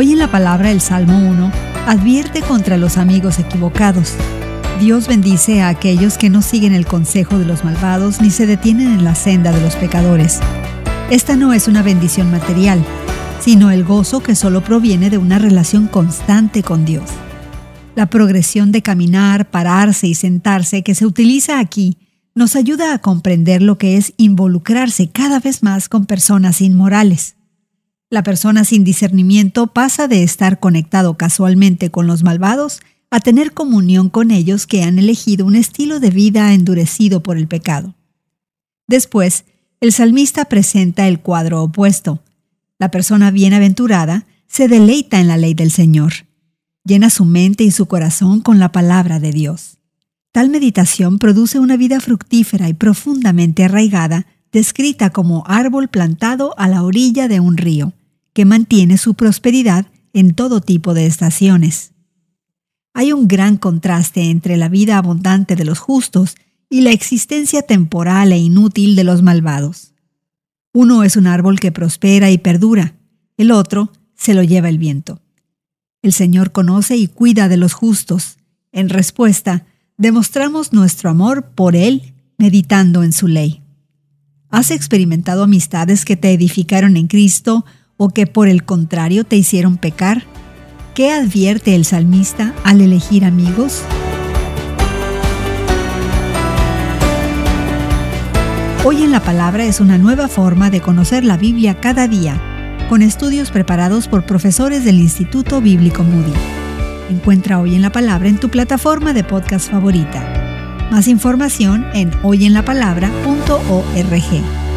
Hoy en la palabra el Salmo 1 advierte contra los amigos equivocados. Dios bendice a aquellos que no siguen el consejo de los malvados ni se detienen en la senda de los pecadores. Esta no es una bendición material, sino el gozo que solo proviene de una relación constante con Dios. La progresión de caminar, pararse y sentarse que se utiliza aquí nos ayuda a comprender lo que es involucrarse cada vez más con personas inmorales. La persona sin discernimiento pasa de estar conectado casualmente con los malvados a tener comunión con ellos que han elegido un estilo de vida endurecido por el pecado. Después, el salmista presenta el cuadro opuesto. La persona bienaventurada se deleita en la ley del Señor. Llena su mente y su corazón con la palabra de Dios. Tal meditación produce una vida fructífera y profundamente arraigada, descrita como árbol plantado a la orilla de un río que mantiene su prosperidad en todo tipo de estaciones. Hay un gran contraste entre la vida abundante de los justos y la existencia temporal e inútil de los malvados. Uno es un árbol que prospera y perdura, el otro se lo lleva el viento. El Señor conoce y cuida de los justos. En respuesta, demostramos nuestro amor por Él meditando en su ley. ¿Has experimentado amistades que te edificaron en Cristo o que por el contrario te hicieron pecar? ¿Qué advierte el salmista al elegir amigos? Hoy en la Palabra es una nueva forma de conocer la Biblia cada día, con estudios preparados por profesores del Instituto Bíblico Moody. Encuentra Hoy en la Palabra en tu plataforma de podcast favorita. Más información en hoyenlapalabra.org.